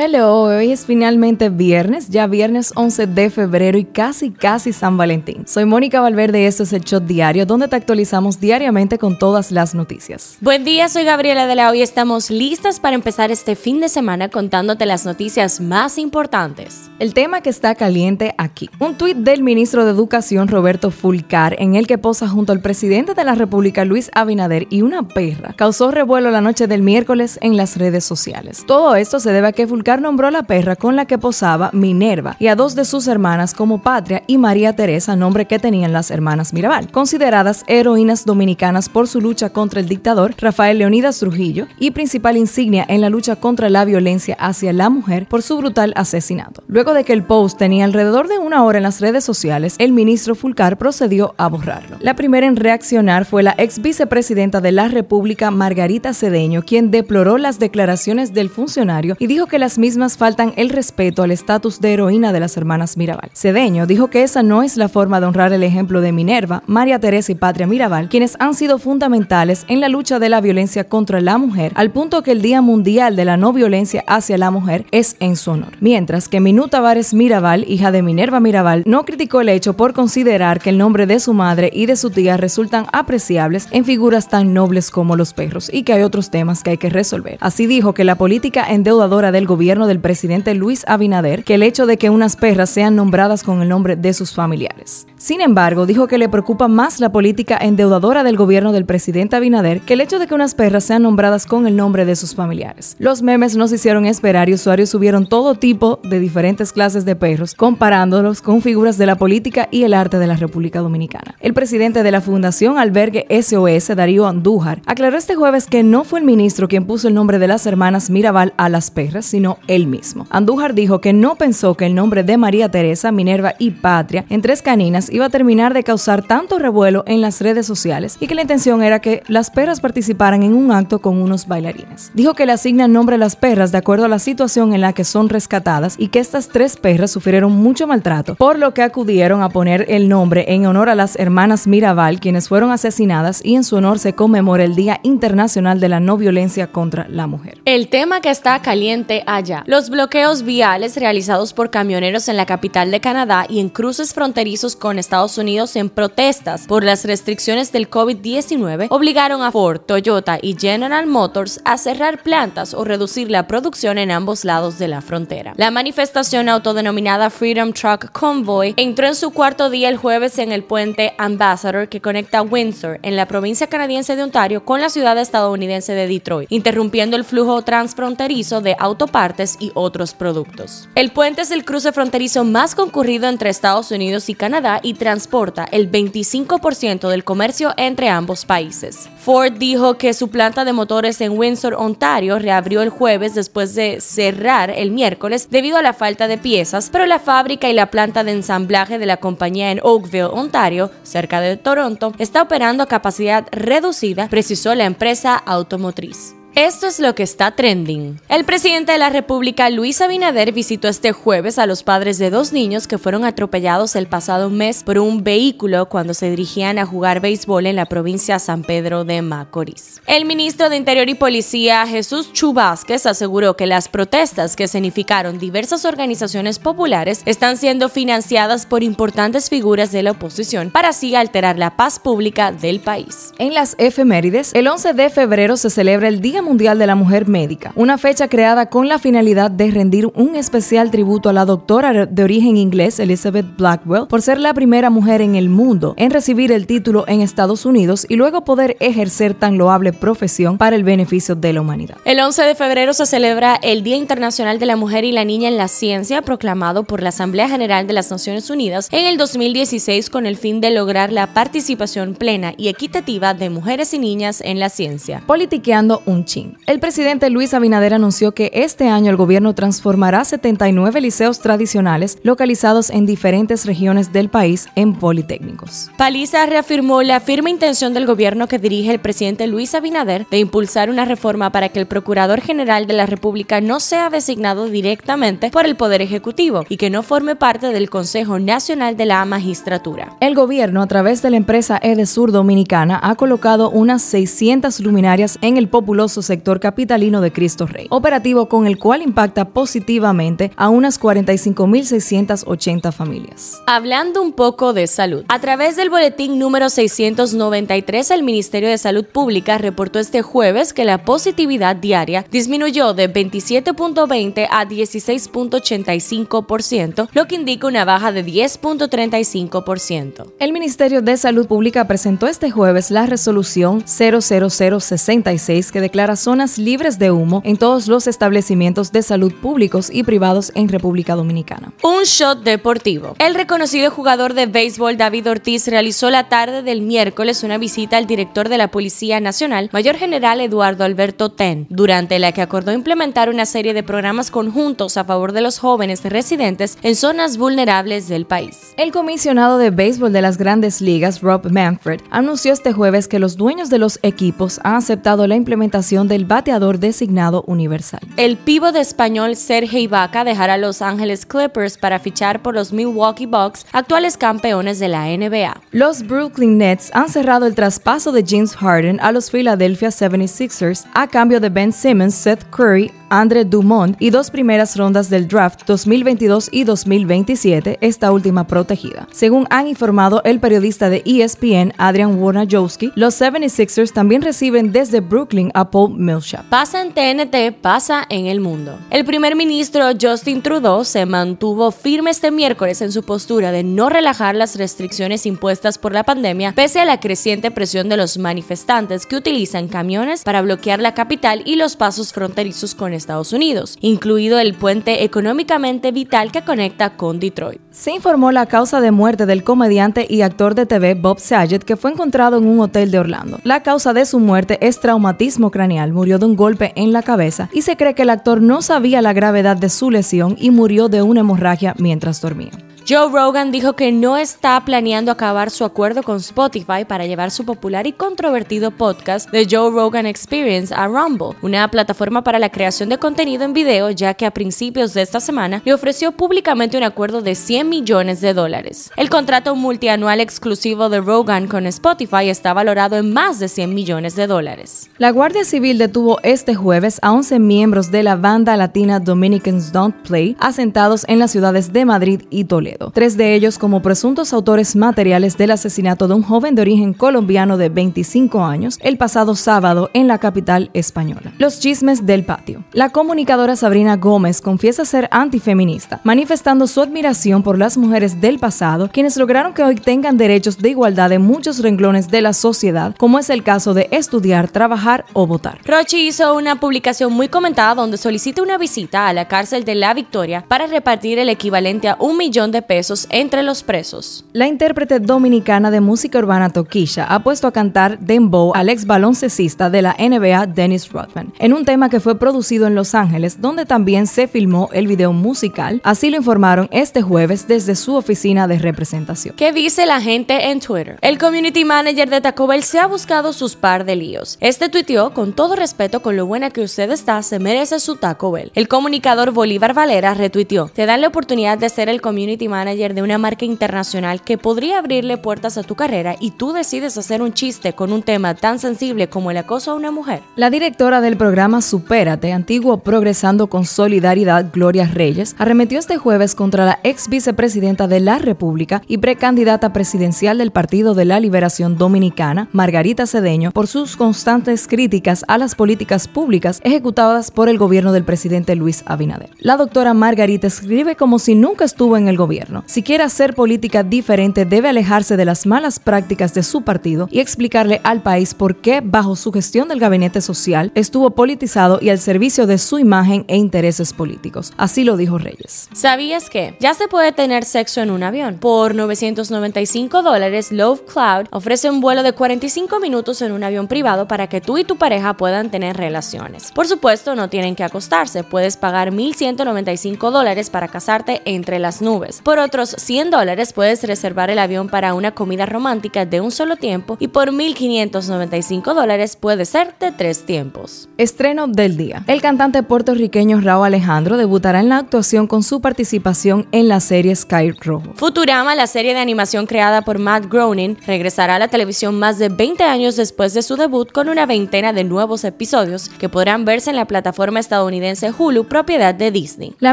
Hello, hoy es finalmente viernes, ya viernes 11 de febrero y casi casi San Valentín. Soy Mónica Valverde y esto es el Shot Diario, donde te actualizamos diariamente con todas las noticias. Buen día, soy Gabriela de la Hoy estamos listas para empezar este fin de semana contándote las noticias más importantes. El tema que está caliente aquí. Un tuit del ministro de Educación Roberto Fulcar en el que posa junto al presidente de la República Luis Abinader y una perra causó revuelo la noche del miércoles en las redes sociales. Todo esto se debe a que Fulcar nombró a la perra con la que posaba Minerva y a dos de sus hermanas como Patria y María Teresa, nombre que tenían las hermanas Mirabal, consideradas heroínas dominicanas por su lucha contra el dictador Rafael Leonidas Trujillo y principal insignia en la lucha contra la violencia hacia la mujer por su brutal asesinato. Luego de que el post tenía alrededor de una hora en las redes sociales, el ministro Fulcar procedió a borrarlo. La primera en reaccionar fue la ex vicepresidenta de la República, Margarita Cedeño, quien deploró las declaraciones del funcionario y dijo que las mismas faltan el respeto al estatus de heroína de las hermanas Mirabal. Cedeño dijo que esa no es la forma de honrar el ejemplo de Minerva, María Teresa y Patria Mirabal, quienes han sido fundamentales en la lucha de la violencia contra la mujer, al punto que el Día Mundial de la No Violencia hacia la Mujer es en su honor. Mientras que Minú Tavares Mirabal, hija de Minerva Mirabal, no criticó el hecho por considerar que el nombre de su madre y de su tía resultan apreciables en figuras tan nobles como los perros y que hay otros temas que hay que resolver. Así dijo que la política endeudadora del gobierno del presidente Luis Abinader que el hecho de que unas perras sean nombradas con el nombre de sus familiares. Sin embargo, dijo que le preocupa más la política endeudadora del gobierno del presidente Abinader que el hecho de que unas perras sean nombradas con el nombre de sus familiares. Los memes nos hicieron esperar y usuarios subieron todo tipo de diferentes clases de perros, comparándolos con figuras de la política y el arte de la República Dominicana. El presidente de la Fundación Albergue SOS, Darío Andújar, aclaró este jueves que no fue el ministro quien puso el nombre de las hermanas Mirabal a las perras, sino él mismo. Andújar dijo que no pensó que el nombre de María Teresa, Minerva y Patria en tres caninas iba a terminar de causar tanto revuelo en las redes sociales y que la intención era que las perras participaran en un acto con unos bailarines. Dijo que le asignan nombre a las perras de acuerdo a la situación en la que son rescatadas y que estas tres perras sufrieron mucho maltrato, por lo que acudieron a poner el nombre en honor a las hermanas Mirabal, quienes fueron asesinadas y en su honor se conmemora el Día Internacional de la No Violencia contra la Mujer. El tema que está caliente Los bloqueos viales realizados por camioneros en la capital de Canadá y en cruces fronterizos con Estados Unidos en protestas por las restricciones del COVID-19 obligaron a Ford, Toyota y General Motors a cerrar plantas o reducir la producción en ambos lados de la frontera. La manifestación autodenominada Freedom Truck Convoy entró en su cuarto día el jueves en el puente Ambassador que conecta Windsor en la provincia canadiense de Ontario con la ciudad estadounidense de Detroit, interrumpiendo el flujo transfronterizo de autopartes y otros productos. El puente es el cruce fronterizo más concurrido entre Estados Unidos y Canadá y transporta el 25% del comercio entre ambos países. Ford dijo que su planta de motores en Windsor, Ontario, reabrió el jueves después de cerrar el miércoles debido a la falta de piezas, pero la fábrica y la planta de ensamblaje de la compañía en Oakville, Ontario, cerca de Toronto, está operando a capacidad reducida, precisó la empresa automotriz. Esto es lo que está trending. El presidente de la República, Luis Abinader, visitó este jueves a los padres de dos niños que fueron atropellados el pasado mes por un vehículo cuando se dirigían a jugar béisbol en la provincia San Pedro de Macorís. El ministro de Interior y Policía, Jesús Chubásquez, aseguró que las protestas que significaron diversas organizaciones populares están siendo financiadas por importantes figuras de la oposición para así alterar la paz pública del país. En las efemérides, el 11 de febrero se celebra el Día Mundial de la Mujer Médica, una fecha creada con la finalidad de rendir un especial tributo a la doctora de origen inglés Elizabeth Blackwell por ser la primera mujer en el mundo en recibir el título en Estados Unidos y luego poder ejercer tan loable profesión para el beneficio de la humanidad. El 11 de febrero se celebra el Día Internacional de la Mujer y la Niña en la Ciencia, proclamado por la Asamblea General de las Naciones Unidas en el 2016 con el fin de lograr la participación plena y equitativa de mujeres y niñas en la ciencia. Politiqueando un El presidente Luis Abinader anunció que este año el gobierno transformará 79 liceos tradicionales localizados en diferentes regiones del país en politécnicos. Paliza reafirmó la firme intención del gobierno que dirige el presidente Luis Abinader de impulsar una reforma para que el Procurador General de la República no sea designado directamente por el Poder Ejecutivo y que no forme parte del Consejo Nacional de la Magistratura. El gobierno, a través de la empresa Edesur Dominicana, ha colocado unas 600 luminarias en el populoso sector capitalino de Cristo Rey, operativo con el cual impacta positivamente a unas 45.680 familias. Hablando un poco de salud, a través del boletín número 693, el Ministerio de Salud Pública reportó este jueves que la positividad diaria disminuyó de 27.20 a 16.85%, lo que indica una baja de 10.35%. El Ministerio de Salud Pública presentó este jueves la resolución 00066 que declara zonas libres de humo en todos los establecimientos de salud públicos y privados en República Dominicana. Un shot deportivo. El reconocido jugador de béisbol David Ortiz realizó la tarde del miércoles una visita al director de la Policía Nacional, Mayor General Eduardo Alberto Ten, durante la que acordó implementar una serie de programas conjuntos a favor de los jóvenes residentes en zonas vulnerables del país. El comisionado de béisbol de las grandes ligas, Rob Manfred, anunció este jueves que los dueños de los equipos han aceptado la implementación del bateador designado universal. El pivo de español Sergei Ibaka dejará a Los Ángeles Clippers para fichar por los Milwaukee Bucks, actuales campeones de la NBA. Los Brooklyn Nets han cerrado el traspaso de James Harden a los Philadelphia 76ers a cambio de Ben Simmons, Seth Curry, Andre Dumont y dos primeras rondas del draft 2022 y 2027, esta última protegida. Según han informado el periodista de ESPN Adrian Wojnarowski, los 76ers también reciben desde Brooklyn a Paul Millsap. Pasa en TNT, pasa en el mundo. El primer ministro Justin Trudeau se mantuvo firme este miércoles en su postura de no relajar las restricciones impuestas por la pandemia, pese a la creciente presión de los manifestantes que utilizan camiones para bloquear la capital y los pasos fronterizos con Estados Unidos, incluido el puente económicamente vital que conecta con Detroit. Se informó la causa de muerte del comediante y actor de TV Bob Saget, que fue encontrado en un hotel de Orlando. La causa de su muerte es traumatismo craneal, murió de un golpe en la cabeza y se cree que el actor no sabía la gravedad de su lesión y murió de una hemorragia mientras dormía. Joe Rogan dijo que no está planeando acabar su acuerdo con Spotify para llevar su popular y controvertido podcast The Joe Rogan Experience a Rumble, una plataforma para la creación de contenido en video, ya que a principios de esta semana le ofreció públicamente un acuerdo de 100 millones de dólares. El contrato multianual exclusivo de Rogan con Spotify está valorado en más de 100 millones de dólares. La Guardia Civil detuvo este jueves a 11 miembros de la banda latina Dominicans Don't Play, asentados en las ciudades de Madrid y Toledo tres de ellos como presuntos autores materiales del asesinato de un joven de origen colombiano de 25 años el pasado sábado en la capital española. Los chismes del patio. La comunicadora Sabrina Gómez confiesa ser antifeminista, manifestando su admiración por las mujeres del pasado, quienes lograron que hoy tengan derechos de igualdad en muchos renglones de la sociedad, como es el caso de estudiar, trabajar o votar. Rochi hizo una publicación muy comentada donde solicita una visita a la cárcel de La Victoria para repartir el equivalente a un millón de pesos entre los presos. La intérprete dominicana de música urbana Toquisha ha puesto a cantar Dembow al ex baloncestista de la NBA Dennis Rodman, en un tema que fue producido en Los Ángeles, donde también se filmó el video musical, así lo informaron este jueves desde su oficina de representación. ¿Qué dice la gente en Twitter? El community manager de Taco Bell se ha buscado sus par de líos. Este tuiteó, con todo respeto, con lo buena que usted está, se merece su Taco Bell. El comunicador Bolívar Valera retuiteó, te dan la oportunidad de ser el community manager manager de una marca internacional que podría abrirle puertas a tu carrera y tú decides hacer un chiste con un tema tan sensible como el acoso a una mujer? La directora del programa Supérate, antiguo Progresando con Solidaridad, Gloria Reyes, arremetió este jueves contra la ex vicepresidenta de la República y precandidata presidencial del Partido de la Liberación Dominicana, Margarita Cedeño, por sus constantes críticas a las políticas públicas ejecutadas por el gobierno del presidente Luis Abinader. La doctora Margarita escribe como si nunca estuvo en el gobierno si quiere hacer política diferente, debe alejarse de las malas prácticas de su partido y explicarle al país por qué, bajo su gestión del gabinete social, estuvo politizado y al servicio de su imagen e intereses políticos. Así lo dijo Reyes. ¿Sabías que ya se puede tener sexo en un avión? Por 995 dólares, Love Cloud ofrece un vuelo de 45 minutos en un avión privado para que tú y tu pareja puedan tener relaciones. Por supuesto, no tienen que acostarse, puedes pagar 1.195 dólares para casarte entre las nubes. Por otros 100 dólares puedes reservar el avión para una comida romántica de un solo tiempo y por 1.595 dólares puede ser de tres tiempos. Estreno del día. El cantante puertorriqueño Raúl Alejandro debutará en la actuación con su participación en la serie Sky Rojo. Futurama, la serie de animación creada por Matt Groening, regresará a la televisión más de 20 años después de su debut con una veintena de nuevos episodios que podrán verse en la plataforma estadounidense Hulu, propiedad de Disney. La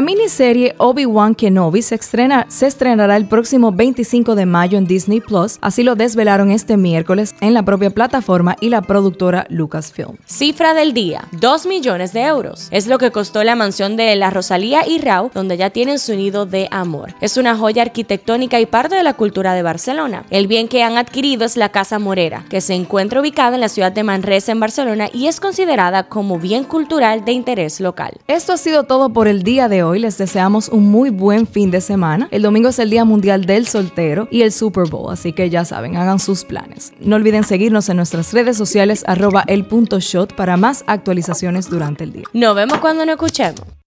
miniserie Obi-Wan Kenobi se, estrena, se estrenará el próximo 25 de mayo en Disney Plus, así lo desvelaron este miércoles en la propia plataforma y la productora Lucasfilm. Cifra del día, 2 millones de euros. Es lo que costó la mansión de la Rosalía y Rau, donde ya tienen su nido de amor. Es una joya arquitectónica y parte de la cultura de Barcelona. El bien que han adquirido es la Casa Morera, que se encuentra ubicada en la ciudad de Manresa, en Barcelona, y es considerada como bien cultural de interés local. Esto ha sido todo por el día de hoy. Les deseamos un muy buen fin de semana. El domingo es el Día Mundial del Soltero y el Super Bowl, así que ya saben, hagan sus planes. No olviden seguirnos en nuestras redes sociales arroba el punto shot para más actualizaciones durante el día. Nos vemos cuando nos escuchemos.